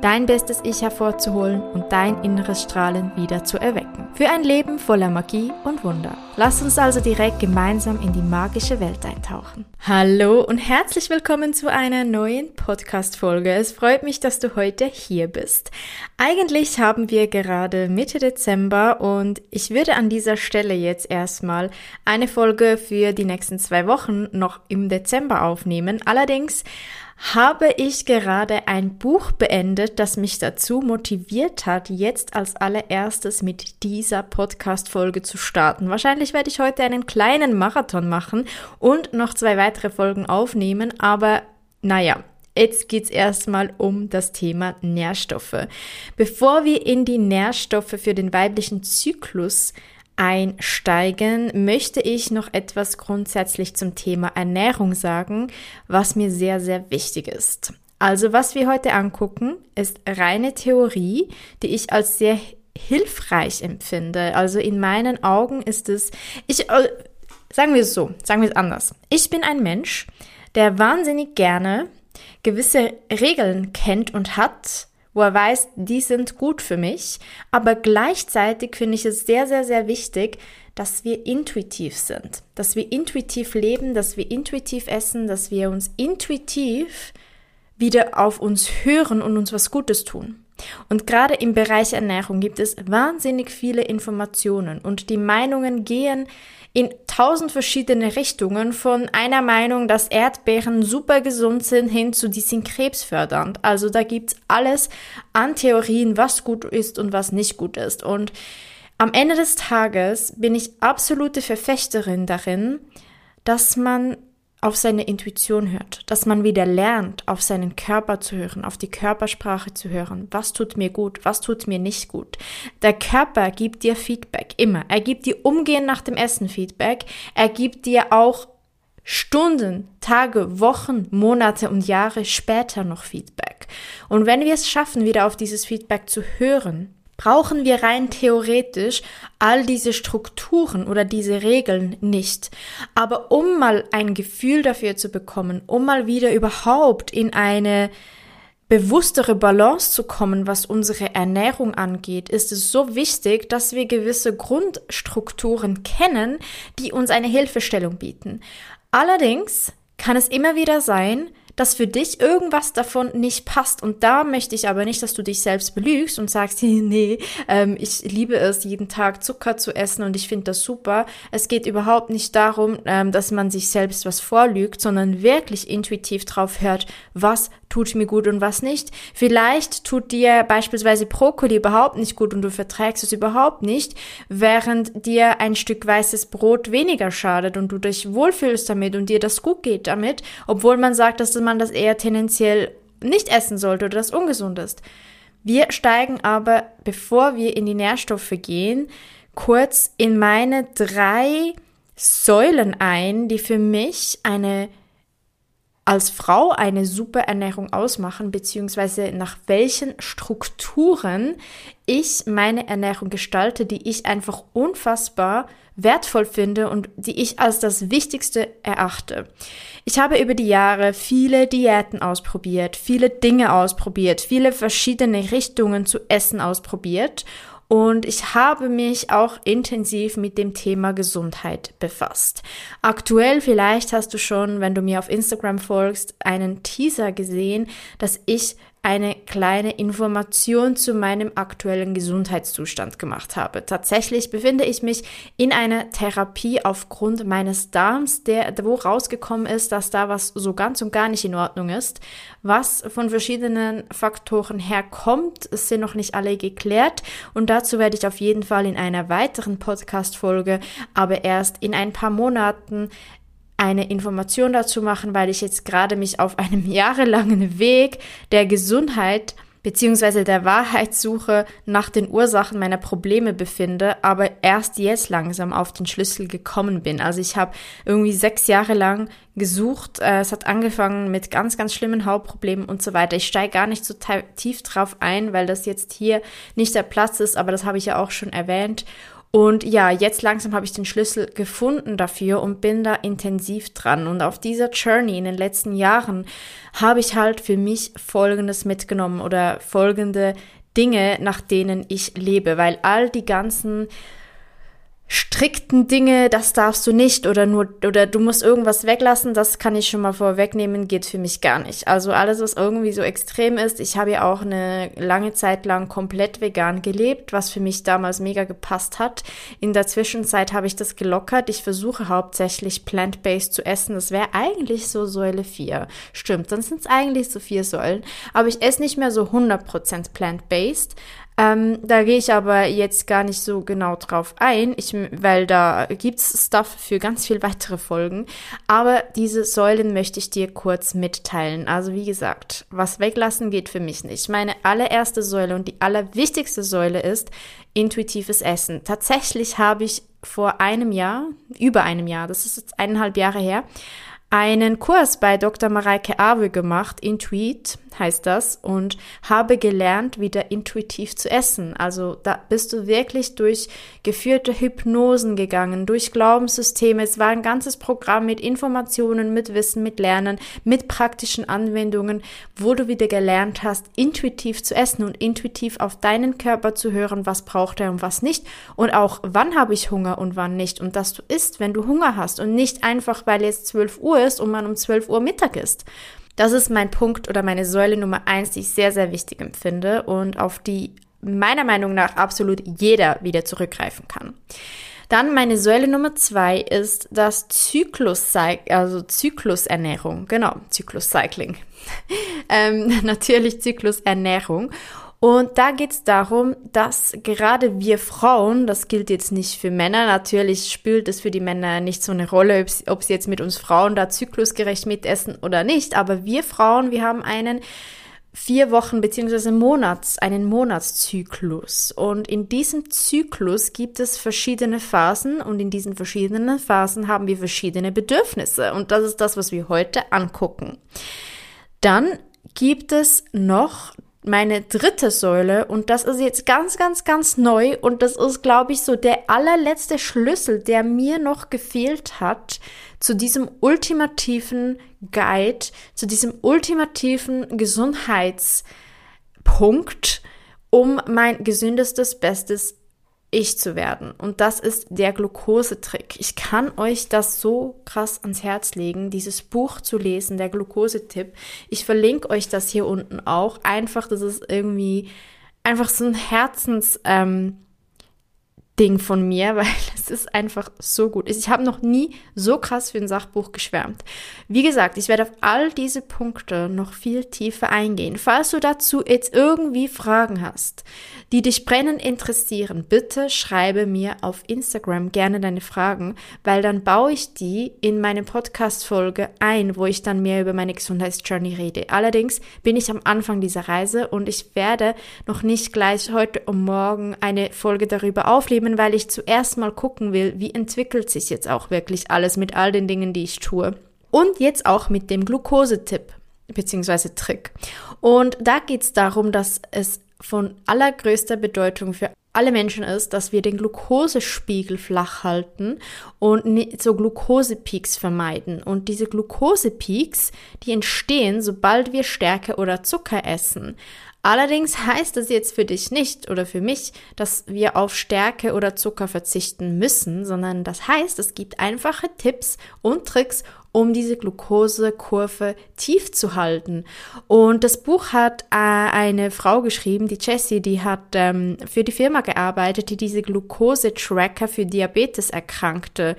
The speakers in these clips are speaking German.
dein bestes Ich hervorzuholen und dein inneres Strahlen wieder zu erwecken. Für ein Leben voller Magie und Wunder. Lass uns also direkt gemeinsam in die magische Welt eintauchen. Hallo und herzlich willkommen zu einer neuen Podcast-Folge. Es freut mich, dass du heute hier bist. Eigentlich haben wir gerade Mitte Dezember und ich würde an dieser Stelle jetzt erstmal eine Folge für die nächsten zwei Wochen noch im Dezember aufnehmen. Allerdings habe ich gerade ein Buch beendet, das mich dazu motiviert hat, jetzt als allererstes mit dieser Podcast-Folge zu starten. Wahrscheinlich werde ich heute einen kleinen Marathon machen und noch zwei weitere Folgen aufnehmen, aber naja, Jetzt geht's erstmal um das Thema Nährstoffe. Bevor wir in die Nährstoffe für den weiblichen Zyklus einsteigen, möchte ich noch etwas grundsätzlich zum Thema Ernährung sagen, was mir sehr, sehr wichtig ist. Also was wir heute angucken, ist reine Theorie, die ich als sehr hilfreich empfinde. Also in meinen Augen ist es, ich, äh, sagen wir es so, sagen wir es anders. Ich bin ein Mensch, der wahnsinnig gerne gewisse Regeln kennt und hat, wo er weiß, die sind gut für mich. Aber gleichzeitig finde ich es sehr, sehr, sehr wichtig, dass wir intuitiv sind, dass wir intuitiv leben, dass wir intuitiv essen, dass wir uns intuitiv wieder auf uns hören und uns was Gutes tun. Und gerade im Bereich Ernährung gibt es wahnsinnig viele Informationen und die Meinungen gehen in tausend verschiedene Richtungen, von einer Meinung, dass Erdbeeren super gesund sind, hin zu die sind krebsfördernd. Also da gibt's alles an Theorien, was gut ist und was nicht gut ist. Und am Ende des Tages bin ich absolute Verfechterin darin, dass man auf seine Intuition hört, dass man wieder lernt, auf seinen Körper zu hören, auf die Körpersprache zu hören. Was tut mir gut, was tut mir nicht gut. Der Körper gibt dir Feedback, immer. Er gibt dir umgehend nach dem Essen Feedback. Er gibt dir auch Stunden, Tage, Wochen, Monate und Jahre später noch Feedback. Und wenn wir es schaffen, wieder auf dieses Feedback zu hören, brauchen wir rein theoretisch all diese Strukturen oder diese Regeln nicht. Aber um mal ein Gefühl dafür zu bekommen, um mal wieder überhaupt in eine bewusstere Balance zu kommen, was unsere Ernährung angeht, ist es so wichtig, dass wir gewisse Grundstrukturen kennen, die uns eine Hilfestellung bieten. Allerdings kann es immer wieder sein, dass für dich irgendwas davon nicht passt. Und da möchte ich aber nicht, dass du dich selbst belügst und sagst, nee, ähm, ich liebe es, jeden Tag Zucker zu essen und ich finde das super. Es geht überhaupt nicht darum, ähm, dass man sich selbst was vorlügt, sondern wirklich intuitiv drauf hört, was tut mir gut und was nicht. Vielleicht tut dir beispielsweise Brokkoli überhaupt nicht gut und du verträgst es überhaupt nicht, während dir ein Stück weißes Brot weniger schadet und du dich wohlfühlst damit und dir das gut geht damit, obwohl man sagt, dass man das eher tendenziell nicht essen sollte oder das ungesund ist. Wir steigen aber, bevor wir in die Nährstoffe gehen, kurz in meine drei Säulen ein, die für mich eine als Frau eine super Ernährung ausmachen, beziehungsweise nach welchen Strukturen ich meine Ernährung gestalte, die ich einfach unfassbar wertvoll finde und die ich als das Wichtigste erachte. Ich habe über die Jahre viele Diäten ausprobiert, viele Dinge ausprobiert, viele verschiedene Richtungen zu essen ausprobiert und ich habe mich auch intensiv mit dem Thema Gesundheit befasst. Aktuell vielleicht hast du schon, wenn du mir auf Instagram folgst, einen Teaser gesehen, dass ich eine kleine Information zu meinem aktuellen Gesundheitszustand gemacht habe. Tatsächlich befinde ich mich in einer Therapie aufgrund meines Darms, der, wo rausgekommen ist, dass da was so ganz und gar nicht in Ordnung ist. Was von verschiedenen Faktoren herkommt, sind noch nicht alle geklärt und dazu werde ich auf jeden Fall in einer weiteren Podcast-Folge, aber erst in ein paar Monaten eine Information dazu machen, weil ich jetzt gerade mich auf einem jahrelangen Weg der Gesundheit beziehungsweise der Wahrheitssuche nach den Ursachen meiner Probleme befinde, aber erst jetzt langsam auf den Schlüssel gekommen bin. Also ich habe irgendwie sechs Jahre lang gesucht. Äh, es hat angefangen mit ganz, ganz schlimmen Hautproblemen und so weiter. Ich steige gar nicht so tief drauf ein, weil das jetzt hier nicht der Platz ist, aber das habe ich ja auch schon erwähnt. Und ja, jetzt langsam habe ich den Schlüssel gefunden dafür und bin da intensiv dran. Und auf dieser Journey in den letzten Jahren habe ich halt für mich Folgendes mitgenommen oder folgende Dinge, nach denen ich lebe, weil all die ganzen strikten Dinge, das darfst du nicht oder nur oder du musst irgendwas weglassen, das kann ich schon mal vorwegnehmen, geht für mich gar nicht. Also alles, was irgendwie so extrem ist, ich habe ja auch eine lange Zeit lang komplett vegan gelebt, was für mich damals mega gepasst hat. In der Zwischenzeit habe ich das gelockert. Ich versuche hauptsächlich plant-based zu essen. Das wäre eigentlich so Säule 4. Stimmt, dann sind es eigentlich so vier Säulen. Aber ich esse nicht mehr so 100% plant-based. Ähm, da gehe ich aber jetzt gar nicht so genau drauf ein, ich, weil da gibt's Stuff für ganz viel weitere Folgen. Aber diese Säulen möchte ich dir kurz mitteilen. Also wie gesagt, was weglassen geht für mich nicht. Meine allererste Säule und die allerwichtigste Säule ist intuitives Essen. Tatsächlich habe ich vor einem Jahr, über einem Jahr, das ist jetzt eineinhalb Jahre her, einen Kurs bei Dr. Mareike Awe gemacht, Intuit heißt das, und habe gelernt, wieder intuitiv zu essen. Also da bist du wirklich durch geführte Hypnosen gegangen, durch Glaubenssysteme. Es war ein ganzes Programm mit Informationen, mit Wissen, mit Lernen, mit praktischen Anwendungen, wo du wieder gelernt hast, intuitiv zu essen und intuitiv auf deinen Körper zu hören, was braucht er und was nicht. Und auch, wann habe ich Hunger und wann nicht. Und dass du isst, wenn du Hunger hast und nicht einfach, weil jetzt 12 Uhr ist und man um 12 Uhr Mittag isst. Das ist mein Punkt oder meine Säule Nummer eins, die ich sehr, sehr wichtig empfinde und auf die meiner Meinung nach absolut jeder wieder zurückgreifen kann. Dann meine Säule Nummer zwei ist das Zyklus, also Zyklusernährung. Genau, Zykluscycling. ähm, natürlich Zyklusernährung. Und da geht es darum, dass gerade wir Frauen, das gilt jetzt nicht für Männer, natürlich spielt es für die Männer nicht so eine Rolle, ob sie jetzt mit uns Frauen da zyklusgerecht mitessen oder nicht, aber wir Frauen, wir haben einen vier Wochen beziehungsweise Monats, einen Monatszyklus. Und in diesem Zyklus gibt es verschiedene Phasen und in diesen verschiedenen Phasen haben wir verschiedene Bedürfnisse. Und das ist das, was wir heute angucken. Dann gibt es noch meine dritte Säule und das ist jetzt ganz, ganz, ganz neu und das ist, glaube ich, so der allerletzte Schlüssel, der mir noch gefehlt hat zu diesem ultimativen Guide, zu diesem ultimativen Gesundheitspunkt, um mein gesündestes, bestes ich zu werden. Und das ist der Glukosetrick. Ich kann euch das so krass ans Herz legen, dieses Buch zu lesen, der Glukosetipp. Ich verlinke euch das hier unten auch. Einfach, das ist irgendwie einfach so ein Herzens, ähm, Ding von mir, weil es ist einfach so gut. Ich habe noch nie so krass für ein Sachbuch geschwärmt. Wie gesagt, ich werde auf all diese Punkte noch viel tiefer eingehen. Falls du dazu jetzt irgendwie Fragen hast, die dich brennend interessieren, bitte schreibe mir auf Instagram gerne deine Fragen, weil dann baue ich die in meine Podcast-Folge ein, wo ich dann mehr über meine Gesundheitsjourney rede. Allerdings bin ich am Anfang dieser Reise und ich werde noch nicht gleich heute und morgen eine Folge darüber aufleben, nehmen, weil ich zuerst mal gucken will, wie entwickelt sich jetzt auch wirklich alles mit all den Dingen, die ich tue. Und jetzt auch mit dem Glukosetipp bzw. Trick. Und da geht es darum, dass es von allergrößter Bedeutung für alle Menschen ist, dass wir den Glukosespiegel flach halten und so Glukosepeaks vermeiden. Und diese Glukosepeaks, die entstehen, sobald wir Stärke oder Zucker essen. Allerdings heißt es jetzt für dich nicht oder für mich, dass wir auf Stärke oder Zucker verzichten müssen, sondern das heißt, es gibt einfache Tipps und Tricks, um diese Glukosekurve tief zu halten. Und das Buch hat äh, eine Frau geschrieben, die Jessie, die hat ähm, für die Firma gearbeitet, die diese Glukose-Tracker für Diabeteserkrankte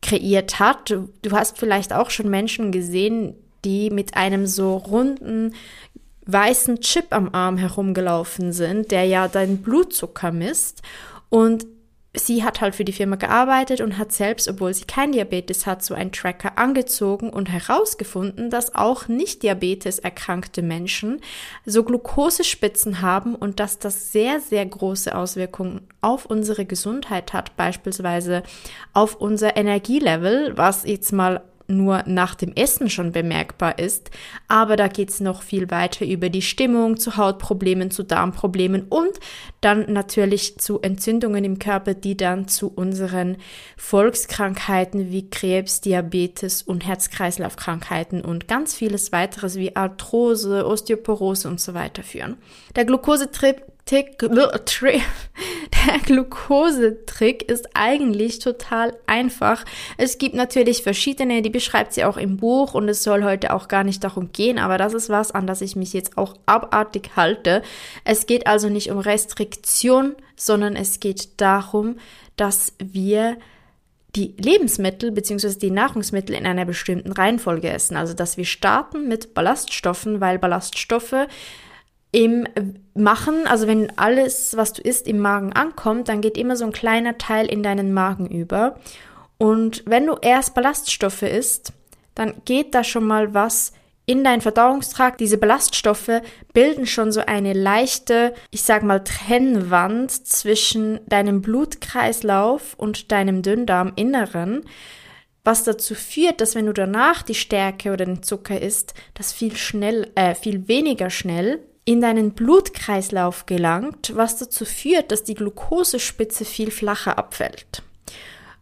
kreiert hat. Du hast vielleicht auch schon Menschen gesehen, die mit einem so runden weißen Chip am Arm herumgelaufen sind, der ja deinen Blutzucker misst. Und sie hat halt für die Firma gearbeitet und hat selbst, obwohl sie kein Diabetes hat, so einen Tracker angezogen und herausgefunden, dass auch nicht Diabetes erkrankte Menschen so Glukosespitzen haben und dass das sehr, sehr große Auswirkungen auf unsere Gesundheit hat, beispielsweise auf unser Energielevel, was jetzt mal nur nach dem Essen schon bemerkbar ist, aber da geht es noch viel weiter über die Stimmung, zu Hautproblemen, zu Darmproblemen und dann natürlich zu Entzündungen im Körper, die dann zu unseren Volkskrankheiten wie Krebs, Diabetes und Herz-Kreislauf-Krankheiten und ganz vieles weiteres wie Arthrose, Osteoporose und so weiter führen. Der Glukosetrip der Glukosetrick ist eigentlich total einfach. Es gibt natürlich verschiedene, die beschreibt sie auch im Buch und es soll heute auch gar nicht darum gehen, aber das ist was, an das ich mich jetzt auch abartig halte. Es geht also nicht um Restriktion, sondern es geht darum, dass wir die Lebensmittel bzw. die Nahrungsmittel in einer bestimmten Reihenfolge essen. Also dass wir starten mit Ballaststoffen, weil Ballaststoffe im Machen, also wenn alles, was du isst, im Magen ankommt, dann geht immer so ein kleiner Teil in deinen Magen über. Und wenn du erst Ballaststoffe isst, dann geht da schon mal was in deinen Verdauungstrakt. Diese Ballaststoffe bilden schon so eine leichte, ich sag mal, Trennwand zwischen deinem Blutkreislauf und deinem Dünndarminneren was dazu führt, dass wenn du danach die Stärke oder den Zucker isst, das viel schnell, äh, viel weniger schnell in deinen Blutkreislauf gelangt, was dazu führt, dass die Glukosespitze viel flacher abfällt.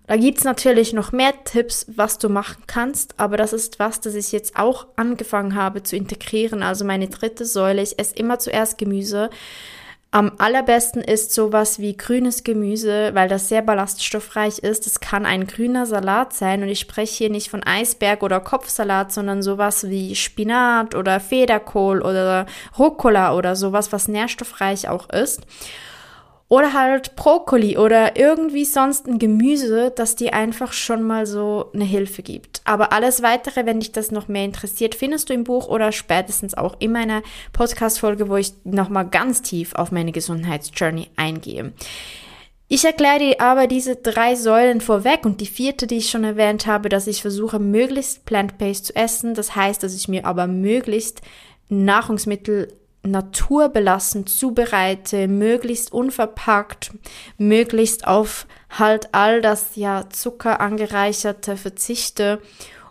Da gibt's natürlich noch mehr Tipps, was du machen kannst, aber das ist was, das ich jetzt auch angefangen habe zu integrieren. Also meine dritte Säule, ich esse immer zuerst Gemüse, am allerbesten ist sowas wie grünes Gemüse, weil das sehr ballaststoffreich ist. Es kann ein grüner Salat sein und ich spreche hier nicht von Eisberg oder Kopfsalat, sondern sowas wie Spinat oder Federkohl oder Rucola oder sowas, was nährstoffreich auch ist. Oder halt Brokkoli oder irgendwie sonst ein Gemüse, das dir einfach schon mal so eine Hilfe gibt. Aber alles weitere, wenn dich das noch mehr interessiert, findest du im Buch oder spätestens auch in meiner Podcast-Folge, wo ich nochmal ganz tief auf meine Gesundheitsjourney eingehe. Ich erkläre dir aber diese drei Säulen vorweg und die vierte, die ich schon erwähnt habe, dass ich versuche, möglichst plant-based zu essen. Das heißt, dass ich mir aber möglichst Nahrungsmittel naturbelassen zubereite, möglichst unverpackt, möglichst auf halt all das ja Zucker angereicherte verzichte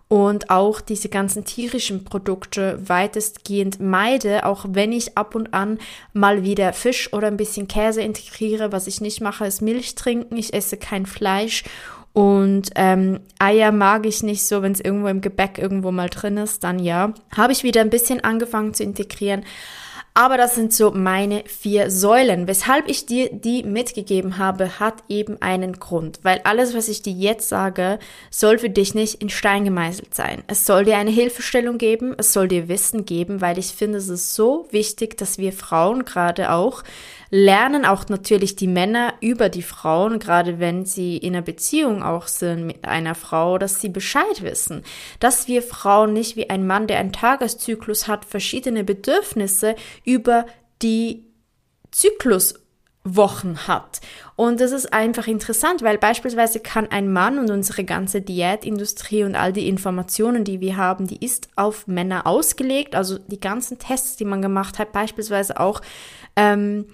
und auch diese ganzen tierischen Produkte weitestgehend meide, auch wenn ich ab und an mal wieder Fisch oder ein bisschen Käse integriere. Was ich nicht mache, ist Milch trinken. Ich esse kein Fleisch und ähm, Eier mag ich nicht so, wenn es irgendwo im Gebäck irgendwo mal drin ist, dann ja. Habe ich wieder ein bisschen angefangen zu integrieren. Aber das sind so meine vier Säulen. Weshalb ich dir die mitgegeben habe, hat eben einen Grund. Weil alles, was ich dir jetzt sage, soll für dich nicht in Stein gemeißelt sein. Es soll dir eine Hilfestellung geben, es soll dir Wissen geben, weil ich finde, es ist so wichtig, dass wir Frauen gerade auch lernen auch natürlich die Männer über die Frauen, gerade wenn sie in einer Beziehung auch sind mit einer Frau, dass sie Bescheid wissen. Dass wir Frauen nicht wie ein Mann, der einen Tageszyklus hat, verschiedene Bedürfnisse über die Zykluswochen hat. Und das ist einfach interessant, weil beispielsweise kann ein Mann und unsere ganze Diätindustrie und all die Informationen, die wir haben, die ist auf Männer ausgelegt. Also die ganzen Tests, die man gemacht hat, beispielsweise auch ähm,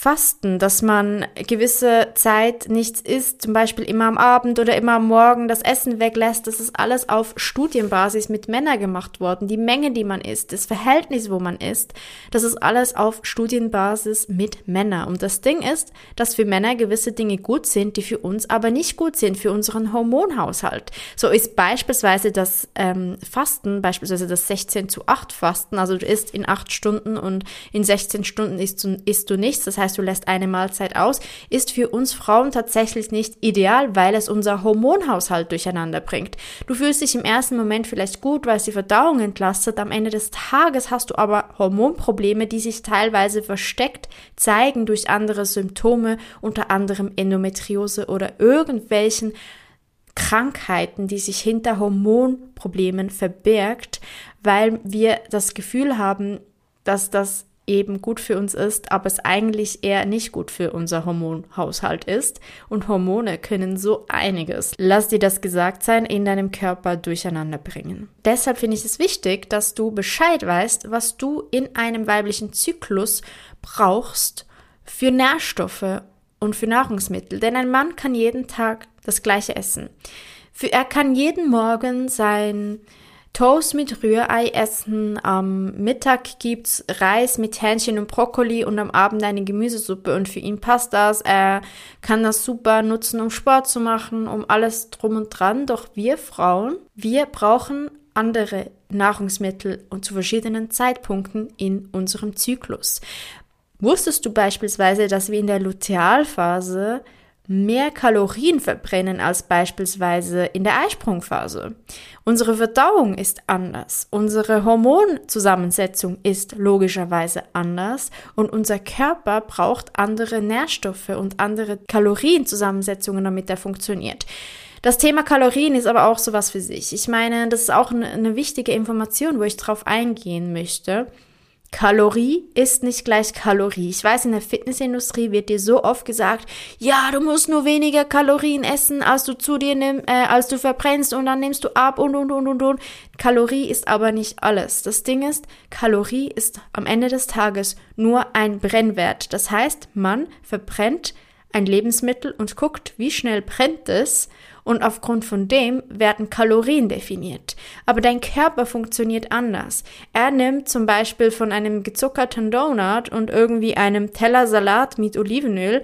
Fasten, dass man gewisse Zeit nichts isst, zum Beispiel immer am Abend oder immer am Morgen das Essen weglässt, das ist alles auf Studienbasis mit Männern gemacht worden. Die Menge, die man isst, das Verhältnis, wo man isst, das ist alles auf Studienbasis mit Männern. Und das Ding ist, dass für Männer gewisse Dinge gut sind, die für uns aber nicht gut sind, für unseren Hormonhaushalt. So ist beispielsweise das ähm, Fasten, beispielsweise das 16 zu 8 Fasten, also du isst in 8 Stunden und in 16 Stunden isst du, isst du nichts. Das heißt, du lässt eine Mahlzeit aus, ist für uns Frauen tatsächlich nicht ideal, weil es unser Hormonhaushalt durcheinander bringt. Du fühlst dich im ersten Moment vielleicht gut, weil es die Verdauung entlastet, am Ende des Tages hast du aber Hormonprobleme, die sich teilweise versteckt zeigen durch andere Symptome, unter anderem Endometriose oder irgendwelchen Krankheiten, die sich hinter Hormonproblemen verbirgt, weil wir das Gefühl haben, dass das eben gut für uns ist, aber es eigentlich eher nicht gut für unser Hormonhaushalt ist. Und Hormone können so einiges, lass dir das gesagt sein, in deinem Körper durcheinander bringen. Deshalb finde ich es wichtig, dass du Bescheid weißt, was du in einem weiblichen Zyklus brauchst für Nährstoffe und für Nahrungsmittel. Denn ein Mann kann jeden Tag das gleiche essen. Für, er kann jeden Morgen sein Toast mit Rührei essen, am Mittag gibt's Reis mit Hähnchen und Brokkoli und am Abend eine Gemüsesuppe und für ihn passt das. Er kann das super nutzen, um Sport zu machen, um alles drum und dran. Doch wir Frauen, wir brauchen andere Nahrungsmittel und zu verschiedenen Zeitpunkten in unserem Zyklus. Wusstest du beispielsweise, dass wir in der Lutealphase mehr Kalorien verbrennen als beispielsweise in der Eisprungphase. Unsere Verdauung ist anders, unsere Hormonzusammensetzung ist logischerweise anders und unser Körper braucht andere Nährstoffe und andere Kalorienzusammensetzungen, damit er funktioniert. Das Thema Kalorien ist aber auch sowas für sich. Ich meine, das ist auch eine, wichtige Information, wo ich drauf eingehen möchte. Kalorie ist nicht gleich Kalorie. Ich weiß, in der Fitnessindustrie wird dir so oft gesagt, ja, du musst nur weniger Kalorien essen, als du zu dir nimmst, äh, als du verbrennst und dann nimmst du ab und und und und und. Kalorie ist aber nicht alles. Das Ding ist, Kalorie ist am Ende des Tages nur ein Brennwert. Das heißt, man verbrennt ein Lebensmittel und guckt, wie schnell brennt es und aufgrund von dem werden Kalorien definiert. Aber dein Körper funktioniert anders. Er nimmt zum Beispiel von einem gezuckerten Donut und irgendwie einem Teller Salat mit Olivenöl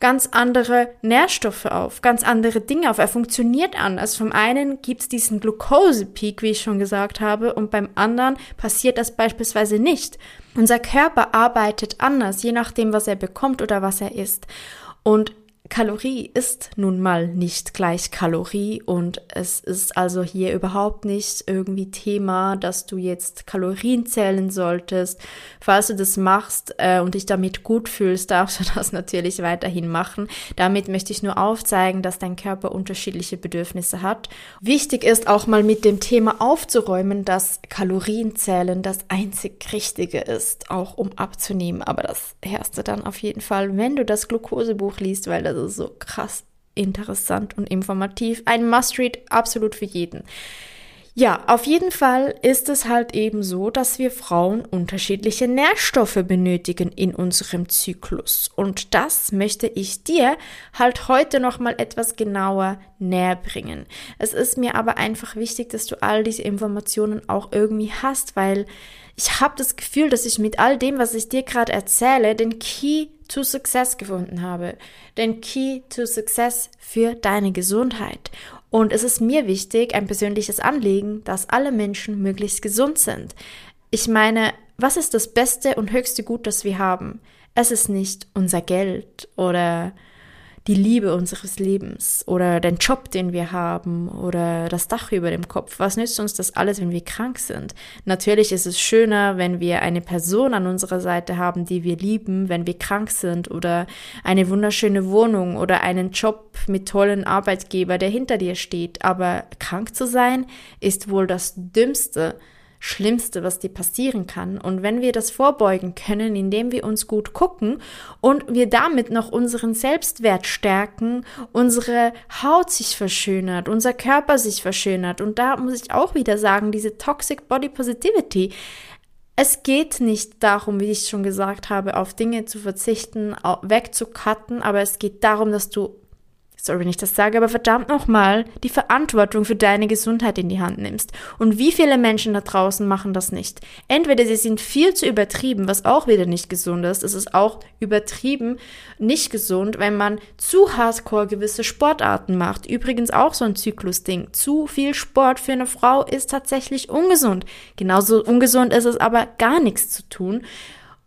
ganz andere Nährstoffe auf, ganz andere Dinge auf. Er funktioniert anders. Vom einen gibt es diesen Glukosepeak, wie ich schon gesagt habe, und beim anderen passiert das beispielsweise nicht. Unser Körper arbeitet anders, je nachdem, was er bekommt oder was er isst. Und Kalorie ist nun mal nicht gleich Kalorie und es ist also hier überhaupt nicht irgendwie Thema, dass du jetzt Kalorien zählen solltest. Falls du das machst äh, und dich damit gut fühlst, darfst du das natürlich weiterhin machen. Damit möchte ich nur aufzeigen, dass dein Körper unterschiedliche Bedürfnisse hat. Wichtig ist auch mal mit dem Thema aufzuräumen, dass Kalorienzählen das einzig Richtige ist, auch um abzunehmen. Aber das erst du dann auf jeden Fall, wenn du das Glukosebuch liest, weil das ist so krass interessant und informativ. Ein Must-Read absolut für jeden. Ja, auf jeden Fall ist es halt eben so, dass wir Frauen unterschiedliche Nährstoffe benötigen in unserem Zyklus. Und das möchte ich dir halt heute nochmal etwas genauer näher bringen. Es ist mir aber einfach wichtig, dass du all diese Informationen auch irgendwie hast, weil ich habe das Gefühl, dass ich mit all dem, was ich dir gerade erzähle, den Key to Success gefunden habe. Den Key to Success für deine Gesundheit. Und es ist mir wichtig, ein persönliches Anliegen, dass alle Menschen möglichst gesund sind. Ich meine, was ist das beste und höchste Gut, das wir haben? Es ist nicht unser Geld oder die Liebe unseres Lebens oder den Job, den wir haben oder das Dach über dem Kopf. Was nützt uns das alles, wenn wir krank sind? Natürlich ist es schöner, wenn wir eine Person an unserer Seite haben, die wir lieben, wenn wir krank sind oder eine wunderschöne Wohnung oder einen Job mit tollen Arbeitgeber, der hinter dir steht. Aber krank zu sein ist wohl das Dümmste, Schlimmste, was dir passieren kann. Und wenn wir das vorbeugen können, indem wir uns gut gucken und wir damit noch unseren Selbstwert stärken, unsere Haut sich verschönert, unser Körper sich verschönert. Und da muss ich auch wieder sagen, diese Toxic Body Positivity. Es geht nicht darum, wie ich schon gesagt habe, auf Dinge zu verzichten, wegzucutten, aber es geht darum, dass du sorry, wenn ich das sage, aber verdammt nochmal, die Verantwortung für deine Gesundheit in die Hand nimmst. Und wie viele Menschen da draußen machen das nicht? Entweder sie sind viel zu übertrieben, was auch wieder nicht gesund ist. Es ist auch übertrieben nicht gesund, wenn man zu hardcore gewisse Sportarten macht. Übrigens auch so ein Zyklusding. Zu viel Sport für eine Frau ist tatsächlich ungesund. Genauso ungesund ist es aber gar nichts zu tun.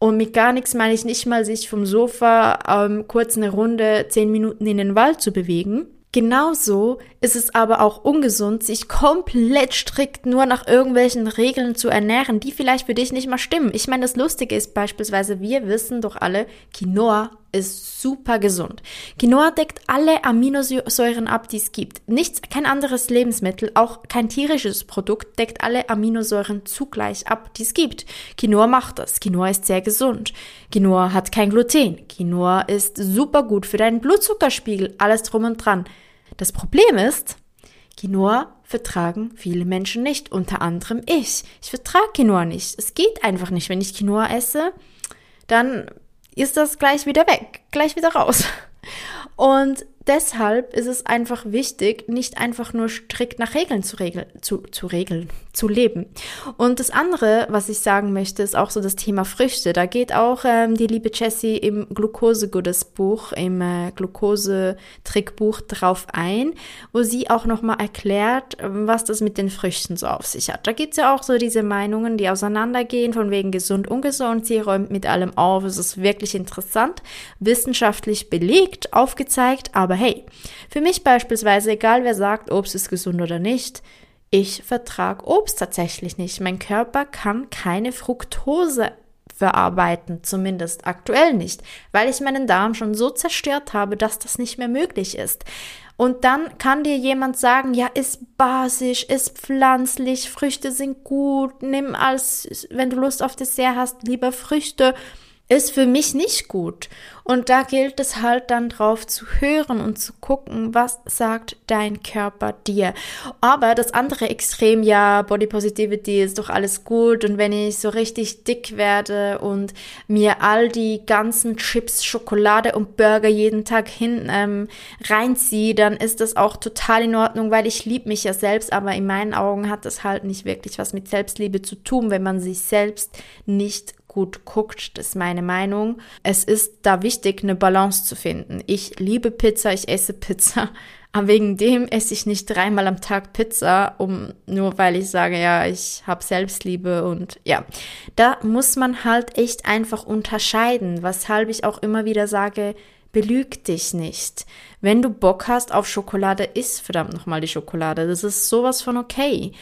Und mit gar nichts meine ich nicht mal, sich vom Sofa ähm, kurz eine Runde zehn Minuten in den Wald zu bewegen. Genauso ist es aber auch ungesund, sich komplett strikt nur nach irgendwelchen Regeln zu ernähren, die vielleicht für dich nicht mal stimmen. Ich meine, das Lustige ist beispielsweise, wir wissen doch alle, Quinoa ist super gesund. Quinoa deckt alle Aminosäuren ab, die es gibt. Nichts, kein anderes Lebensmittel, auch kein tierisches Produkt deckt alle Aminosäuren zugleich ab, die es gibt. Quinoa macht das. Quinoa ist sehr gesund. Quinoa hat kein Gluten. Quinoa ist super gut für deinen Blutzuckerspiegel, alles drum und dran. Das Problem ist, Quinoa vertragen viele Menschen nicht, unter anderem ich. Ich vertrage Quinoa nicht. Es geht einfach nicht. Wenn ich Quinoa esse, dann ist das gleich wieder weg, gleich wieder raus. Und deshalb ist es einfach wichtig, nicht einfach nur strikt nach Regeln zu, regeln, zu, zu regeln, zu leben. Und das andere, was ich sagen möchte, ist auch so das Thema Früchte. Da geht auch ähm, die liebe Jessie im Glucose-Gottes Buch, im äh, Glucose-Trickbuch drauf ein, wo sie auch nochmal erklärt, was das mit den Früchten so auf sich hat. Da gibt's ja auch so diese Meinungen, die auseinandergehen, von wegen gesund, ungesund. Sie räumt mit allem auf. Es ist wirklich interessant, wissenschaftlich belegt, aufgezeigt, aber aber hey, für mich beispielsweise, egal wer sagt, Obst ist gesund oder nicht, ich vertrage Obst tatsächlich nicht. Mein Körper kann keine Fructose verarbeiten, zumindest aktuell nicht, weil ich meinen Darm schon so zerstört habe, dass das nicht mehr möglich ist. Und dann kann dir jemand sagen, ja, ist basisch, ist pflanzlich, Früchte sind gut, nimm als, wenn du Lust auf Dessert hast, lieber Früchte ist für mich nicht gut. Und da gilt es halt dann drauf zu hören und zu gucken, was sagt dein Körper dir. Aber das andere Extrem, ja, Body Positivity ist doch alles gut und wenn ich so richtig dick werde und mir all die ganzen Chips, Schokolade und Burger jeden Tag hin ähm, reinziehe, dann ist das auch total in Ordnung, weil ich liebe mich ja selbst, aber in meinen Augen hat das halt nicht wirklich was mit Selbstliebe zu tun, wenn man sich selbst nicht gut guckt, das ist meine Meinung. Es ist da wichtig, eine Balance zu finden. Ich liebe Pizza, ich esse Pizza, aber wegen dem esse ich nicht dreimal am Tag Pizza, um nur weil ich sage, ja, ich habe Selbstliebe und ja, da muss man halt echt einfach unterscheiden, weshalb ich auch immer wieder sage, belüg dich nicht. Wenn du Bock hast auf Schokolade, isst verdammt nochmal die Schokolade. Das ist sowas von okay.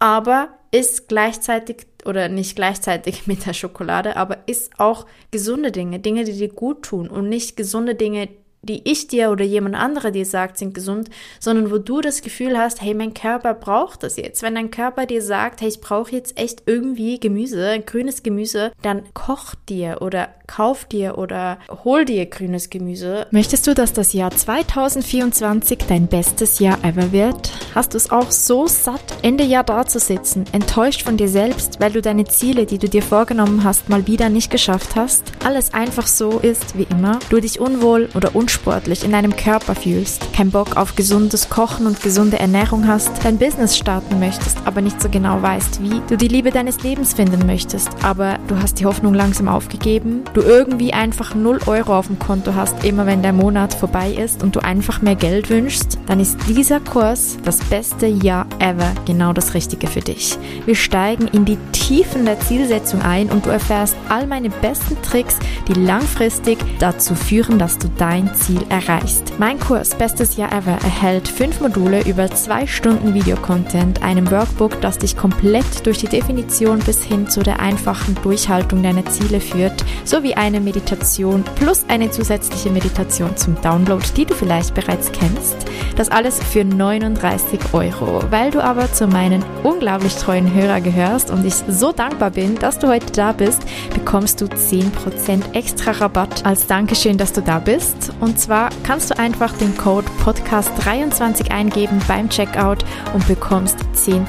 Aber ist gleichzeitig oder nicht gleichzeitig mit der Schokolade, aber isst auch gesunde Dinge, Dinge, die dir gut tun und nicht gesunde Dinge, die ich dir oder jemand anderer dir sagt, sind gesund, sondern wo du das Gefühl hast, hey, mein Körper braucht das jetzt. Wenn dein Körper dir sagt, hey, ich brauche jetzt echt irgendwie Gemüse, grünes Gemüse, dann koch dir oder kauf dir oder hol dir grünes Gemüse. Möchtest du, dass das Jahr 2024 dein bestes Jahr ever wird? Hast du es auch so satt, Ende Jahr da zu sitzen, enttäuscht von dir selbst, weil du deine Ziele, die du dir vorgenommen hast, mal wieder nicht geschafft hast? Alles einfach so ist wie immer, du dich unwohl oder unsportlich in deinem Körper fühlst, kein Bock auf gesundes Kochen und gesunde Ernährung hast, dein Business starten möchtest, aber nicht so genau weißt wie, du die Liebe deines Lebens finden möchtest, aber du hast die Hoffnung langsam aufgegeben, du irgendwie einfach 0 Euro auf dem Konto hast, immer wenn der Monat vorbei ist und du einfach mehr Geld wünschst, dann ist dieser Kurs das beste Jahr ever genau das Richtige für dich. Wir steigen in die Tiefen der Zielsetzung ein und du erfährst all meine besten Tricks, die langfristig dazu führen, dass du dein Ziel erreichst. Mein Kurs Bestes Jahr ever erhält fünf Module über zwei Stunden Videocontent, einem Workbook, das dich komplett durch die Definition bis hin zu der einfachen Durchhaltung deiner Ziele führt, sowie sowie eine Meditation plus eine zusätzliche Meditation zum Download, die du vielleicht bereits kennst. Das alles für 39 Euro. Weil du aber zu meinen unglaublich treuen Hörer gehörst und ich so dankbar bin, dass du heute da bist, bekommst du 10% extra Rabatt als Dankeschön, dass du da bist. Und zwar kannst du einfach den Code Podcast23 eingeben beim Checkout und bekommst 10%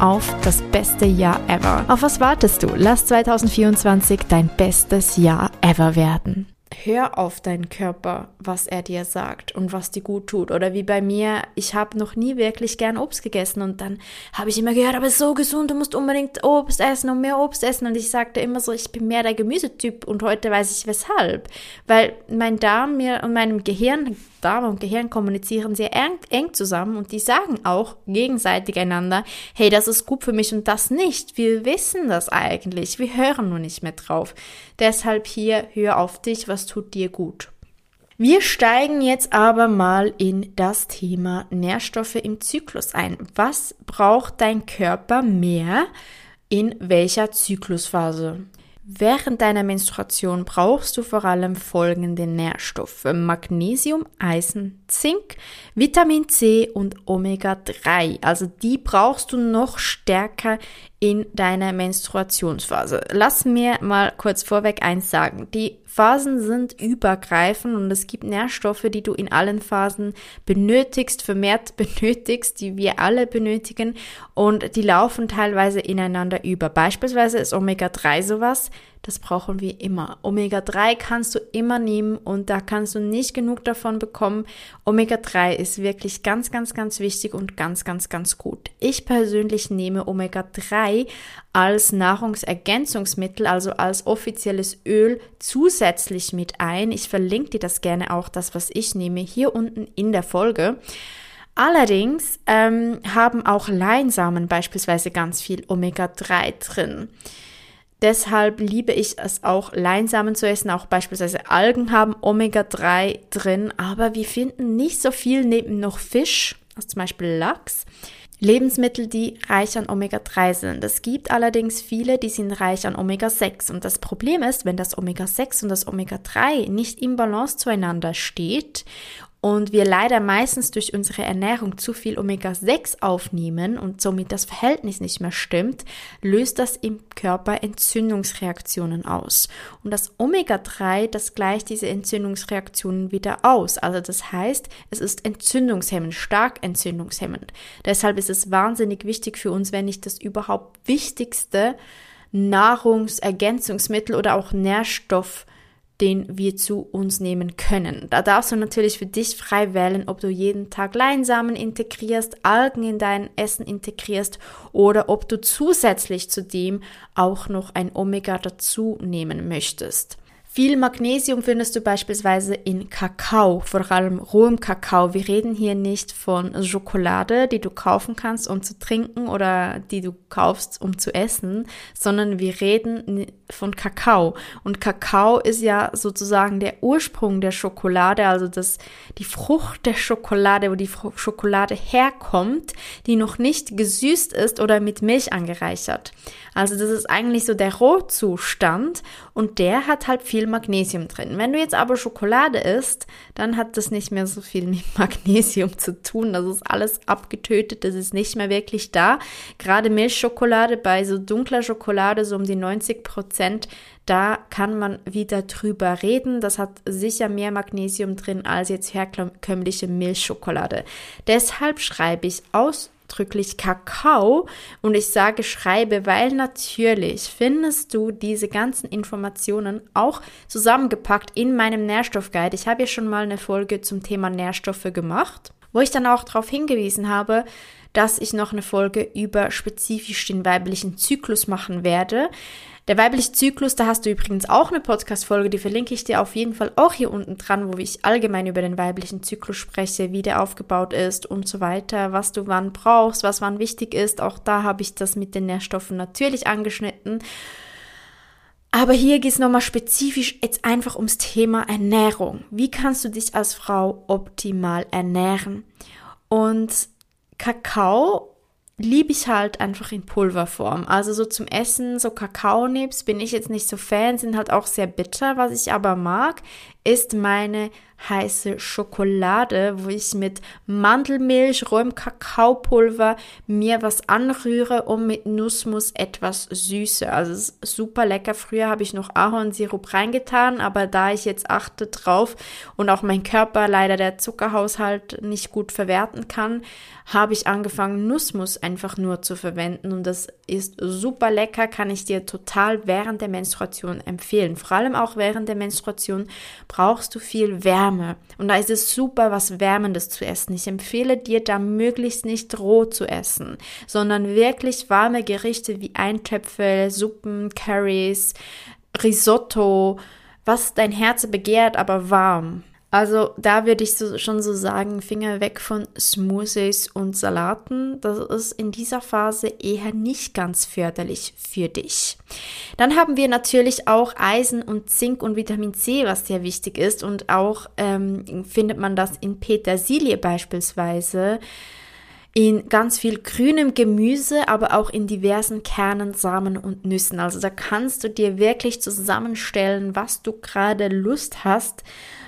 auf das beste Jahr ever. Auf was wartest du? Lass 2024 dein bestes Jahr ever werden. Hör auf deinen Körper, was er dir sagt und was dir gut tut. Oder wie bei mir, ich habe noch nie wirklich gern Obst gegessen und dann habe ich immer gehört, aber so gesund, du musst unbedingt Obst essen und mehr Obst essen. Und ich sagte immer so, ich bin mehr der Gemüsetyp und heute weiß ich weshalb. Weil mein Darm mir und meinem Gehirn Darm und Gehirn kommunizieren sehr eng, eng, zusammen und die sagen auch gegenseitig einander, hey, das ist gut für mich und das nicht. Wir wissen das eigentlich, wir hören nur nicht mehr drauf. Deshalb hier, hör auf dich, was tut dir gut. Wir steigen jetzt aber mal in das Thema Nährstoffe im Zyklus ein. Was braucht dein Körper mehr in welcher Zyklusphase? Während deiner Menstruation brauchst du vor allem folgende Nährstoffe. Magnesium, Eisen, Zink, Vitamin C und Omega-3. Also die brauchst du noch stärker in deiner Menstruationsphase. Lass mir mal kurz vorweg eins sagen. Die Phasen sind übergreifend und es gibt Nährstoffe, die du in allen Phasen benötigst, vermehrt benötigst, die wir alle benötigen und die laufen teilweise ineinander über. Beispielsweise ist Omega-3 sowas, das brauchen wir immer. Omega-3 kannst du immer nehmen und da kannst du nicht genug davon bekommen. Omega-3 ist wirklich ganz, ganz, ganz wichtig und ganz, ganz, ganz gut. Ich persönlich nehme Omega-3 als Nahrungsergänzungsmittel, also als offizielles Öl zusätzlich mit ein. Ich verlinke dir das gerne auch, das, was ich nehme, hier unten in der Folge. Allerdings ähm, haben auch Leinsamen beispielsweise ganz viel Omega-3 drin. Deshalb liebe ich es auch, Leinsamen zu essen. Auch beispielsweise Algen haben Omega-3 drin, aber wir finden nicht so viel neben noch Fisch, also zum Beispiel Lachs. Lebensmittel, die reich an Omega-3 sind. Es gibt allerdings viele, die sind reich an Omega-6. Und das Problem ist, wenn das Omega-6 und das Omega-3 nicht im Balance zueinander steht und wir leider meistens durch unsere Ernährung zu viel Omega-6 aufnehmen und somit das Verhältnis nicht mehr stimmt, löst das im Körper Entzündungsreaktionen aus. Und das Omega-3, das gleicht diese Entzündungsreaktionen wieder aus. Also das heißt, es ist entzündungshemmend, stark entzündungshemmend. Deshalb ist es wahnsinnig wichtig für uns, wenn nicht das überhaupt wichtigste Nahrungsergänzungsmittel oder auch Nährstoff den wir zu uns nehmen können. Da darfst du natürlich für dich frei wählen, ob du jeden Tag Leinsamen integrierst, Algen in dein Essen integrierst oder ob du zusätzlich zu dem auch noch ein Omega dazu nehmen möchtest. Viel Magnesium findest du beispielsweise in Kakao, vor allem rohem Kakao. Wir reden hier nicht von Schokolade, die du kaufen kannst, um zu trinken oder die du kaufst, um zu essen, sondern wir reden von Kakao. Und Kakao ist ja sozusagen der Ursprung der Schokolade, also das, die Frucht der Schokolade, wo die Schokolade herkommt, die noch nicht gesüßt ist oder mit Milch angereichert. Also das ist eigentlich so der Rohzustand und der hat halt viel Magnesium drin. Wenn du jetzt aber Schokolade isst, dann hat das nicht mehr so viel mit Magnesium zu tun. Das ist alles abgetötet, das ist nicht mehr wirklich da. Gerade Milchschokolade bei so dunkler Schokolade, so um die 90 Prozent, da kann man wieder drüber reden. Das hat sicher mehr Magnesium drin als jetzt herkömmliche Milchschokolade. Deshalb schreibe ich aus ausdrücklich Kakao und ich sage schreibe, weil natürlich findest du diese ganzen Informationen auch zusammengepackt in meinem Nährstoffguide. Ich habe ja schon mal eine Folge zum Thema Nährstoffe gemacht, wo ich dann auch darauf hingewiesen habe, dass ich noch eine Folge über spezifisch den weiblichen Zyklus machen werde. Der weibliche Zyklus, da hast du übrigens auch eine Podcast-Folge, die verlinke ich dir auf jeden Fall auch hier unten dran, wo ich allgemein über den weiblichen Zyklus spreche, wie der aufgebaut ist und so weiter, was du wann brauchst, was wann wichtig ist. Auch da habe ich das mit den Nährstoffen natürlich angeschnitten. Aber hier geht es nochmal spezifisch jetzt einfach ums Thema Ernährung. Wie kannst du dich als Frau optimal ernähren? Und Kakao liebe ich halt einfach in Pulverform. Also so zum Essen, so Kakaonips bin ich jetzt nicht so Fan, sind halt auch sehr bitter. Was ich aber mag, ist meine heiße Schokolade, wo ich mit Mandelmilch, rohem Kakaopulver mir was anrühre und mit Nussmus etwas süße. Also es ist super lecker. Früher habe ich noch Ahornsirup reingetan, aber da ich jetzt achte drauf und auch mein Körper leider der Zuckerhaushalt nicht gut verwerten kann, habe ich angefangen, Nussmus einfach nur zu verwenden und das ist super lecker, kann ich dir total während der Menstruation empfehlen. Vor allem auch während der Menstruation brauchst du viel Wärme und da ist es super, was Wärmendes zu essen. Ich empfehle dir da möglichst nicht roh zu essen, sondern wirklich warme Gerichte wie Eintöpfe, Suppen, Curries, Risotto, was dein Herz begehrt, aber warm. Also da würde ich so, schon so sagen, Finger weg von Smoothies und Salaten. Das ist in dieser Phase eher nicht ganz förderlich für dich. Dann haben wir natürlich auch Eisen und Zink und Vitamin C, was sehr wichtig ist. Und auch ähm, findet man das in Petersilie beispielsweise in ganz viel grünem Gemüse, aber auch in diversen Kernen, Samen und Nüssen. Also da kannst du dir wirklich zusammenstellen, was du gerade Lust hast.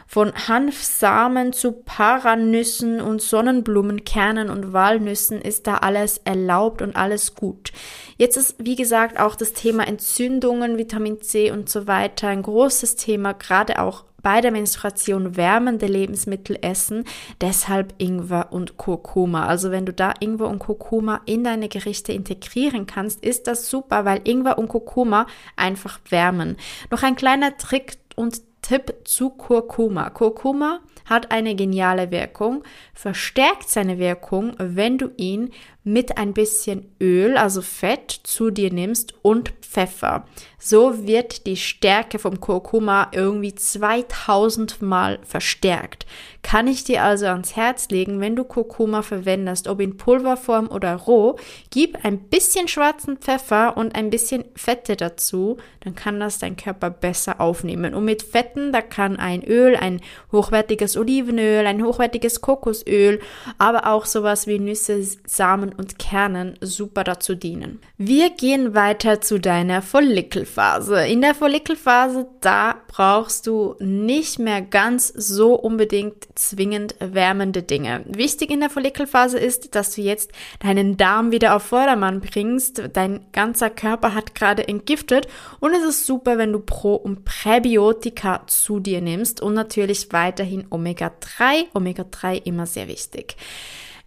Von Hanfsamen zu Paranüssen und Sonnenblumenkernen und Walnüssen ist da alles erlaubt und alles gut. Jetzt ist, wie gesagt, auch das Thema Entzündungen, Vitamin C und so weiter ein großes Thema, gerade auch bei der Menstruation wärmende Lebensmittel essen, deshalb Ingwer und Kurkuma. Also wenn du da Ingwer und Kurkuma in deine Gerichte integrieren kannst, ist das super, weil Ingwer und Kurkuma einfach wärmen. Noch ein kleiner Trick und Tipp zu Kurkuma. Kurkuma hat eine geniale Wirkung, verstärkt seine Wirkung, wenn du ihn mit ein bisschen Öl, also Fett, zu dir nimmst und Pfeffer. So wird die Stärke vom Kurkuma irgendwie 2000 Mal verstärkt. Kann ich dir also ans Herz legen, wenn du Kurkuma verwendest, ob in Pulverform oder roh, gib ein bisschen schwarzen Pfeffer und ein bisschen Fette dazu, dann kann das dein Körper besser aufnehmen. Und mit Fetten, da kann ein Öl, ein hochwertiges Olivenöl, ein hochwertiges Kokosöl, aber auch sowas wie Nüsse, Samen und Kernen super dazu dienen. Wir gehen weiter zu deiner Follikelphase. In der Follikelphase, da brauchst du nicht mehr ganz so unbedingt zwingend wärmende Dinge. Wichtig in der Follikelphase ist, dass du jetzt deinen Darm wieder auf Vordermann bringst. Dein ganzer Körper hat gerade entgiftet und es ist super, wenn du Pro- und Präbiotika zu dir nimmst und natürlich weiterhin Omega-3. Omega-3 immer sehr wichtig.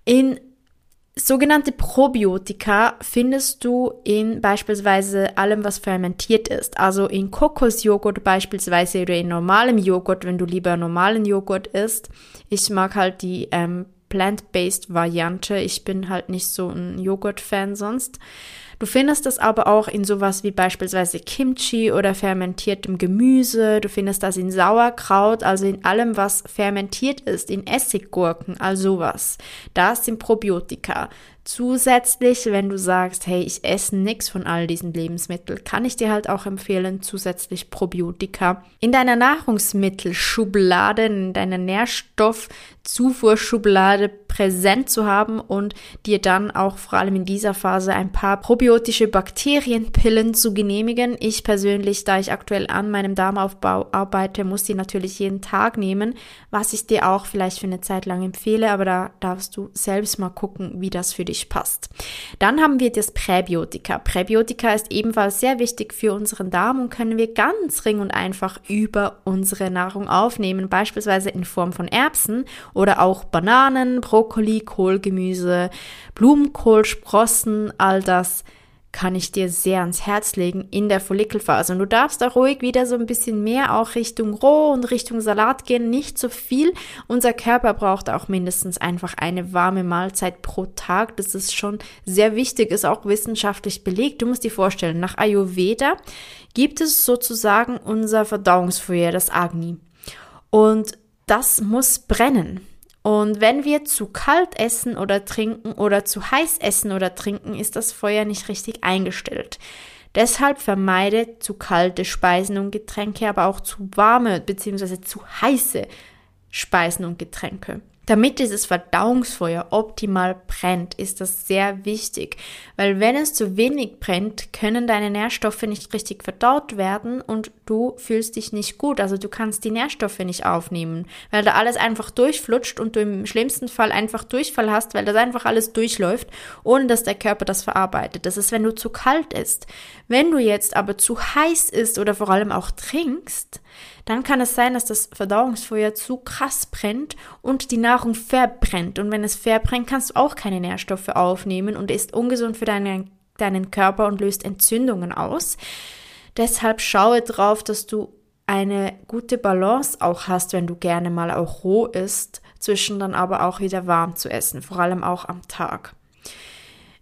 In Sogenannte Probiotika findest du in beispielsweise allem, was fermentiert ist. Also in Kokosjoghurt beispielsweise oder in normalem Joghurt, wenn du lieber normalen Joghurt isst. Ich mag halt die ähm, plant-based Variante. Ich bin halt nicht so ein Joghurt-Fan sonst. Du findest das aber auch in sowas wie beispielsweise Kimchi oder fermentiertem Gemüse. Du findest das in Sauerkraut, also in allem, was fermentiert ist, in Essiggurken, all sowas. Das sind Probiotika. Zusätzlich, wenn du sagst, hey, ich esse nichts von all diesen Lebensmitteln, kann ich dir halt auch empfehlen, zusätzlich Probiotika in deiner Nahrungsmittelschublade, in deiner Nährstoffzufuhrschublade präsent zu haben und dir dann auch vor allem in dieser Phase ein paar probiotische Bakterienpillen zu genehmigen. Ich persönlich, da ich aktuell an meinem Darmaufbau arbeite, muss die natürlich jeden Tag nehmen, was ich dir auch vielleicht für eine Zeit lang empfehle, aber da darfst du selbst mal gucken, wie das für dich passt. Dann haben wir das Präbiotika. Präbiotika ist ebenfalls sehr wichtig für unseren Darm und können wir ganz ring und einfach über unsere Nahrung aufnehmen, beispielsweise in Form von Erbsen oder auch Bananen, Brokkoli, Kohlgemüse, Blumenkohl, Sprossen, all das kann ich dir sehr ans Herz legen in der Follikelphase. Und du darfst da ruhig wieder so ein bisschen mehr auch Richtung Roh und Richtung Salat gehen, nicht so viel. Unser Körper braucht auch mindestens einfach eine warme Mahlzeit pro Tag. Das ist schon sehr wichtig, ist auch wissenschaftlich belegt. Du musst dir vorstellen, nach Ayurveda gibt es sozusagen unser Verdauungsfeuer, das Agni. Und das muss brennen. Und wenn wir zu kalt essen oder trinken oder zu heiß essen oder trinken, ist das Feuer nicht richtig eingestellt. Deshalb vermeide zu kalte Speisen und Getränke, aber auch zu warme bzw. zu heiße Speisen und Getränke. Damit dieses Verdauungsfeuer optimal brennt, ist das sehr wichtig, weil wenn es zu wenig brennt, können deine Nährstoffe nicht richtig verdaut werden und du fühlst dich nicht gut. Also du kannst die Nährstoffe nicht aufnehmen, weil da alles einfach durchflutscht und du im schlimmsten Fall einfach Durchfall hast, weil das einfach alles durchläuft, ohne dass der Körper das verarbeitet. Das ist, wenn du zu kalt isst. Wenn du jetzt aber zu heiß isst oder vor allem auch trinkst, dann kann es sein, dass das Verdauungsfeuer zu krass brennt und die Nahrung verbrennt. Und wenn es verbrennt, kannst du auch keine Nährstoffe aufnehmen und ist ungesund für deinen, deinen Körper und löst Entzündungen aus. Deshalb schaue drauf, dass du eine gute Balance auch hast, wenn du gerne mal auch roh isst, zwischen dann aber auch wieder warm zu essen, vor allem auch am Tag.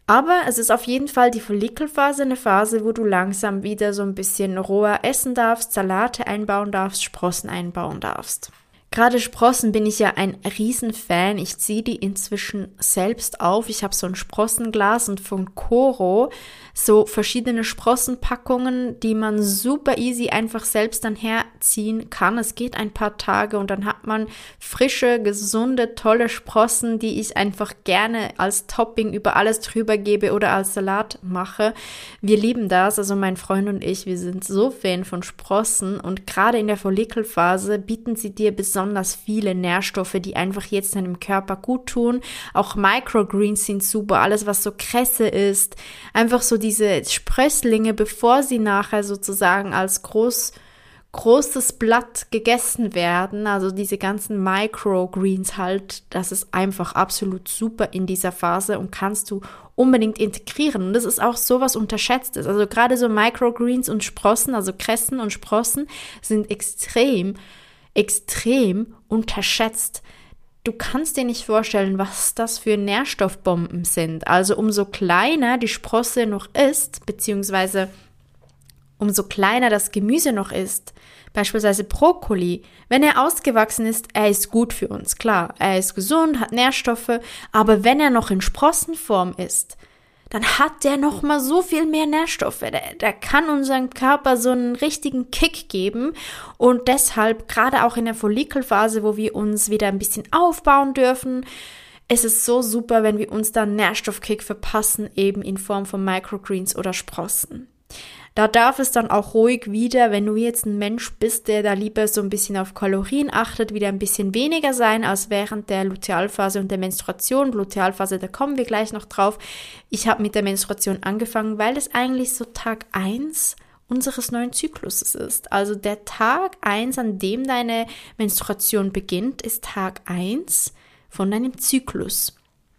Aber es ist auf jeden Fall die Follikelphase, eine Phase, wo du langsam wieder so ein bisschen roher essen darfst, Salate einbauen darfst, Sprossen einbauen darfst. Gerade Sprossen bin ich ja ein Riesenfan. Ich ziehe die inzwischen selbst auf. Ich habe so ein Sprossenglas und von Coro so verschiedene Sprossenpackungen, die man super easy einfach selbst dann herziehen kann. Es geht ein paar Tage und dann hat man frische, gesunde, tolle Sprossen, die ich einfach gerne als Topping über alles drüber gebe oder als Salat mache. Wir lieben das. Also mein Freund und ich, wir sind so Fan von Sprossen und gerade in der Follikelphase bieten sie dir besonders viele Nährstoffe, die einfach jetzt deinem Körper gut tun. Auch Microgreens sind super, alles was so Kresse ist, einfach so diese Sprösslinge, bevor sie nachher sozusagen als groß großes Blatt gegessen werden, also diese ganzen Microgreens halt, das ist einfach absolut super in dieser Phase und kannst du unbedingt integrieren. Und das ist auch sowas unterschätztes. Also gerade so Microgreens und Sprossen, also Kressen und Sprossen sind extrem, extrem unterschätzt. Du kannst dir nicht vorstellen, was das für Nährstoffbomben sind. Also umso kleiner die Sprosse noch ist, beziehungsweise umso kleiner das Gemüse noch ist, beispielsweise Brokkoli, wenn er ausgewachsen ist, er ist gut für uns, klar, er ist gesund, hat Nährstoffe, aber wenn er noch in Sprossenform ist, dann hat der noch mal so viel mehr Nährstoffe. Der, der kann unserem Körper so einen richtigen Kick geben und deshalb gerade auch in der Follikelphase, wo wir uns wieder ein bisschen aufbauen dürfen, es ist so super, wenn wir uns da Nährstoffkick verpassen, eben in Form von Microgreens oder Sprossen. Da darf es dann auch ruhig wieder, wenn du jetzt ein Mensch bist, der da lieber so ein bisschen auf Kalorien achtet, wieder ein bisschen weniger sein als während der Lutealphase und der Menstruation. Lutealphase, da kommen wir gleich noch drauf. Ich habe mit der Menstruation angefangen, weil es eigentlich so Tag eins unseres neuen Zykluses ist. Also der Tag eins, an dem deine Menstruation beginnt, ist Tag eins von deinem Zyklus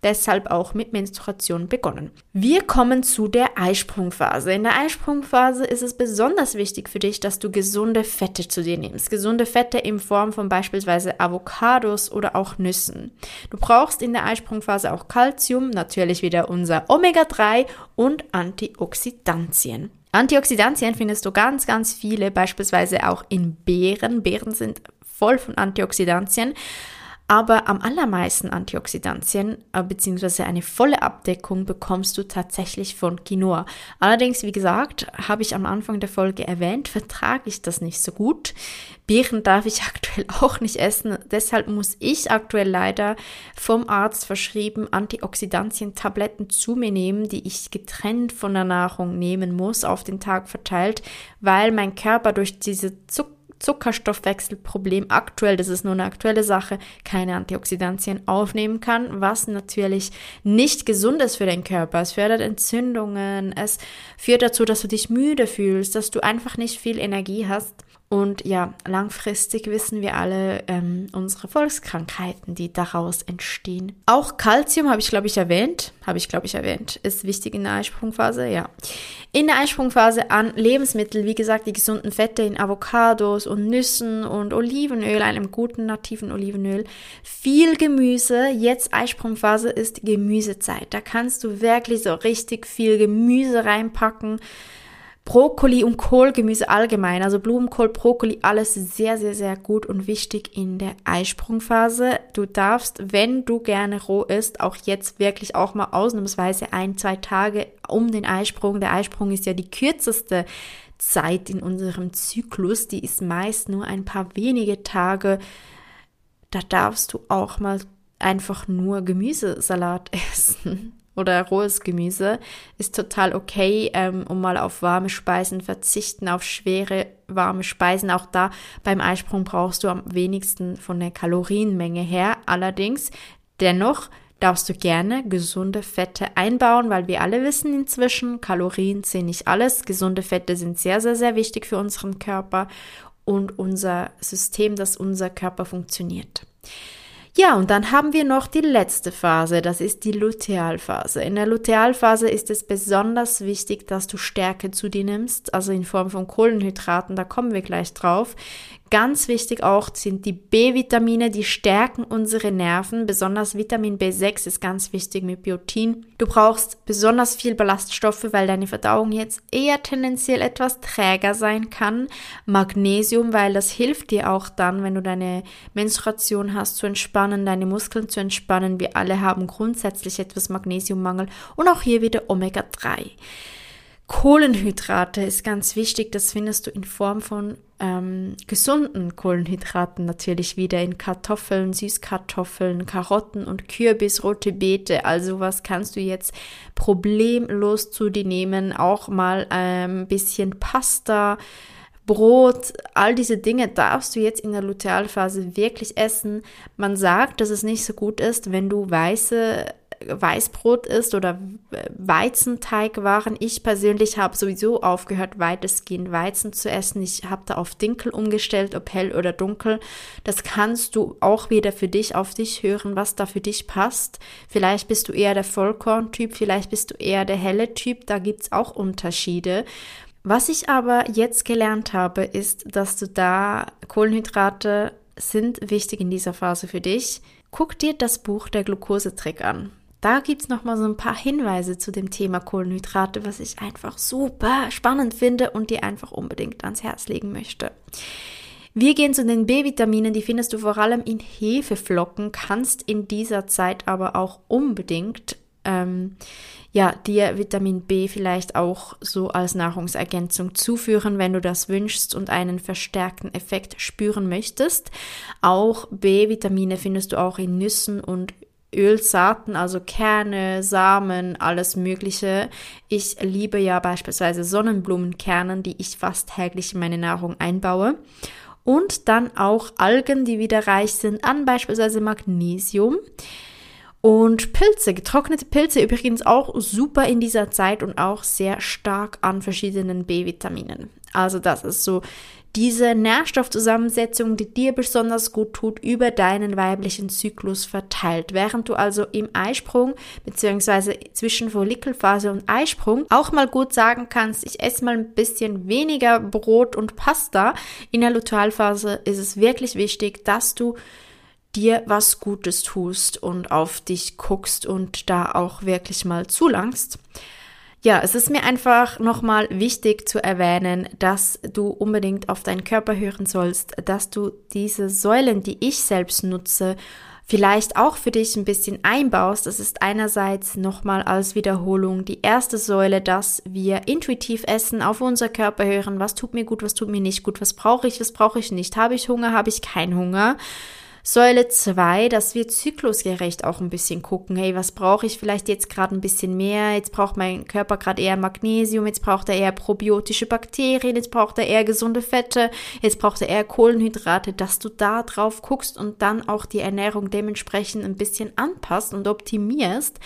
deshalb auch mit Menstruation begonnen. Wir kommen zu der Eisprungphase. In der Eisprungphase ist es besonders wichtig für dich, dass du gesunde Fette zu dir nimmst. Gesunde Fette in Form von beispielsweise Avocados oder auch Nüssen. Du brauchst in der Eisprungphase auch Calcium, natürlich wieder unser Omega-3 und Antioxidantien. Antioxidantien findest du ganz, ganz viele, beispielsweise auch in Beeren. Beeren sind voll von Antioxidantien. Aber am allermeisten Antioxidantien äh, bzw. eine volle Abdeckung bekommst du tatsächlich von Quinoa. Allerdings, wie gesagt, habe ich am Anfang der Folge erwähnt, vertrage ich das nicht so gut. Beeren darf ich aktuell auch nicht essen. Deshalb muss ich aktuell leider vom Arzt verschrieben Antioxidantien-Tabletten zu mir nehmen, die ich getrennt von der Nahrung nehmen muss, auf den Tag verteilt, weil mein Körper durch diese Zucker Zuckerstoffwechselproblem aktuell, das ist nur eine aktuelle Sache, keine Antioxidantien aufnehmen kann, was natürlich nicht gesund ist für den Körper. Es fördert Entzündungen, es führt dazu, dass du dich müde fühlst, dass du einfach nicht viel Energie hast. Und ja, langfristig wissen wir alle ähm, unsere Volkskrankheiten, die daraus entstehen. Auch Kalzium habe ich, glaube ich, erwähnt. Habe ich, glaube ich, erwähnt. Ist wichtig in der Eisprungphase, ja. In der Eisprungphase an Lebensmittel, wie gesagt, die gesunden Fette in Avocados und Nüssen und Olivenöl, einem guten nativen Olivenöl. Viel Gemüse. Jetzt Eisprungphase ist Gemüsezeit. Da kannst du wirklich so richtig viel Gemüse reinpacken. Brokkoli und Kohlgemüse allgemein, also Blumenkohl, Brokkoli, alles sehr, sehr, sehr gut und wichtig in der Eisprungphase. Du darfst, wenn du gerne roh isst, auch jetzt wirklich auch mal ausnahmsweise ein, zwei Tage um den Eisprung. Der Eisprung ist ja die kürzeste Zeit in unserem Zyklus, die ist meist nur ein paar wenige Tage. Da darfst du auch mal einfach nur Gemüsesalat essen oder rohes Gemüse ist total okay, ähm, um mal auf warme Speisen verzichten, auf schwere warme Speisen. Auch da beim Eisprung brauchst du am wenigsten von der Kalorienmenge her. Allerdings dennoch darfst du gerne gesunde Fette einbauen, weil wir alle wissen inzwischen, Kalorien sind nicht alles. Gesunde Fette sind sehr, sehr, sehr wichtig für unseren Körper und unser System, dass unser Körper funktioniert. Ja, und dann haben wir noch die letzte Phase, das ist die Lutealphase. In der Lutealphase ist es besonders wichtig, dass du Stärke zu dir nimmst, also in Form von Kohlenhydraten, da kommen wir gleich drauf. Ganz wichtig auch sind die B-Vitamine, die stärken unsere Nerven. Besonders Vitamin B6 ist ganz wichtig mit Biotin. Du brauchst besonders viel Ballaststoffe, weil deine Verdauung jetzt eher tendenziell etwas träger sein kann. Magnesium, weil das hilft dir auch dann, wenn du deine Menstruation hast, zu entspannen, deine Muskeln zu entspannen. Wir alle haben grundsätzlich etwas Magnesiummangel. Und auch hier wieder Omega-3. Kohlenhydrate ist ganz wichtig. Das findest du in Form von ähm, gesunden Kohlenhydraten natürlich wieder in Kartoffeln, Süßkartoffeln, Karotten und Kürbis, rote Beete. Also was kannst du jetzt problemlos zu dir nehmen? Auch mal ein ähm, bisschen Pasta. Brot, all diese Dinge darfst du jetzt in der Lutealphase wirklich essen. Man sagt, dass es nicht so gut ist, wenn du weiße Weißbrot isst oder Weizenteigwaren. Ich persönlich habe sowieso aufgehört, weitestgehend Weizen zu essen. Ich habe da auf Dinkel umgestellt, ob hell oder dunkel. Das kannst du auch wieder für dich auf dich hören, was da für dich passt. Vielleicht bist du eher der Vollkorntyp, vielleicht bist du eher der helle Typ. Da gibt es auch Unterschiede. Was ich aber jetzt gelernt habe, ist, dass du da Kohlenhydrate sind wichtig in dieser Phase für dich. Guck dir das Buch Der Glukosetrick an. Da gibt es nochmal so ein paar Hinweise zu dem Thema Kohlenhydrate, was ich einfach super spannend finde und dir einfach unbedingt ans Herz legen möchte. Wir gehen zu den B-Vitaminen, die findest du vor allem in Hefeflocken, kannst in dieser Zeit aber auch unbedingt ähm, ja, dir Vitamin B vielleicht auch so als Nahrungsergänzung zuführen, wenn du das wünschst und einen verstärkten Effekt spüren möchtest. Auch B-Vitamine findest du auch in Nüssen und Ölsaaten, also Kerne, Samen, alles Mögliche. Ich liebe ja beispielsweise Sonnenblumenkernen, die ich fast täglich in meine Nahrung einbaue. Und dann auch Algen, die wieder reich sind an beispielsweise Magnesium. Und Pilze, getrocknete Pilze übrigens auch super in dieser Zeit und auch sehr stark an verschiedenen B-Vitaminen. Also das ist so diese Nährstoffzusammensetzung, die dir besonders gut tut, über deinen weiblichen Zyklus verteilt. Während du also im Eisprung bzw. zwischen Follikelphase und Eisprung auch mal gut sagen kannst, ich esse mal ein bisschen weniger Brot und Pasta. In der Lutealphase ist es wirklich wichtig, dass du dir was Gutes tust und auf dich guckst und da auch wirklich mal zulangst. Ja, es ist mir einfach nochmal wichtig zu erwähnen, dass du unbedingt auf deinen Körper hören sollst, dass du diese Säulen, die ich selbst nutze, vielleicht auch für dich ein bisschen einbaust. Das ist einerseits nochmal als Wiederholung die erste Säule, dass wir intuitiv essen, auf unser Körper hören, was tut mir gut, was tut mir nicht gut, was brauche ich, was brauche ich nicht, habe ich Hunger, habe ich keinen Hunger. Säule 2, dass wir zyklusgerecht auch ein bisschen gucken, hey, was brauche ich vielleicht jetzt gerade ein bisschen mehr? Jetzt braucht mein Körper gerade eher Magnesium, jetzt braucht er eher probiotische Bakterien, jetzt braucht er eher gesunde Fette, jetzt braucht er eher Kohlenhydrate, dass du da drauf guckst und dann auch die Ernährung dementsprechend ein bisschen anpasst und optimierst.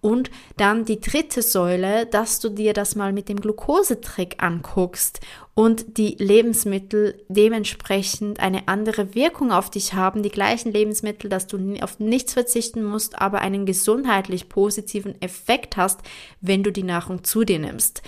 Und dann die dritte Säule, dass du dir das mal mit dem Glukosetrick anguckst und die Lebensmittel dementsprechend eine andere Wirkung auf dich haben, die gleichen Lebensmittel, dass du auf nichts verzichten musst, aber einen gesundheitlich positiven Effekt hast, wenn du die Nahrung zu dir nimmst.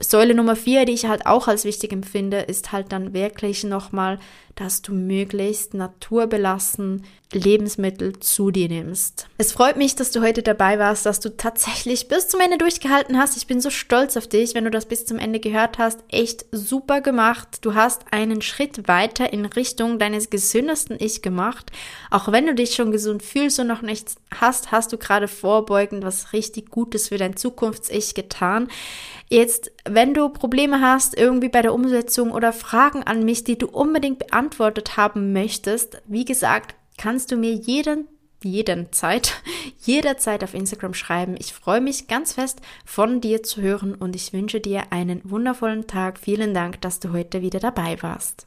Säule Nummer vier, die ich halt auch als wichtig empfinde, ist halt dann wirklich nochmal, dass du möglichst naturbelassen Lebensmittel zu dir nimmst. Es freut mich, dass du heute dabei warst, dass du tatsächlich bis zum Ende durchgehalten hast. Ich bin so stolz auf dich, wenn du das bis zum Ende gehört hast. Echt super gemacht. Du hast einen Schritt weiter in Richtung deines gesündesten Ich gemacht. Auch wenn du dich schon gesund fühlst und noch nichts hast, hast du gerade vorbeugend was richtig Gutes für dein Zukunfts-Ich getan. Jetzt, wenn du Probleme hast irgendwie bei der Umsetzung oder Fragen an mich, die du unbedingt beantwortet haben möchtest, wie gesagt, kannst du mir jeden jeden Zeit, jederzeit auf Instagram schreiben. Ich freue mich ganz fest von dir zu hören und ich wünsche dir einen wundervollen Tag. Vielen Dank, dass du heute wieder dabei warst.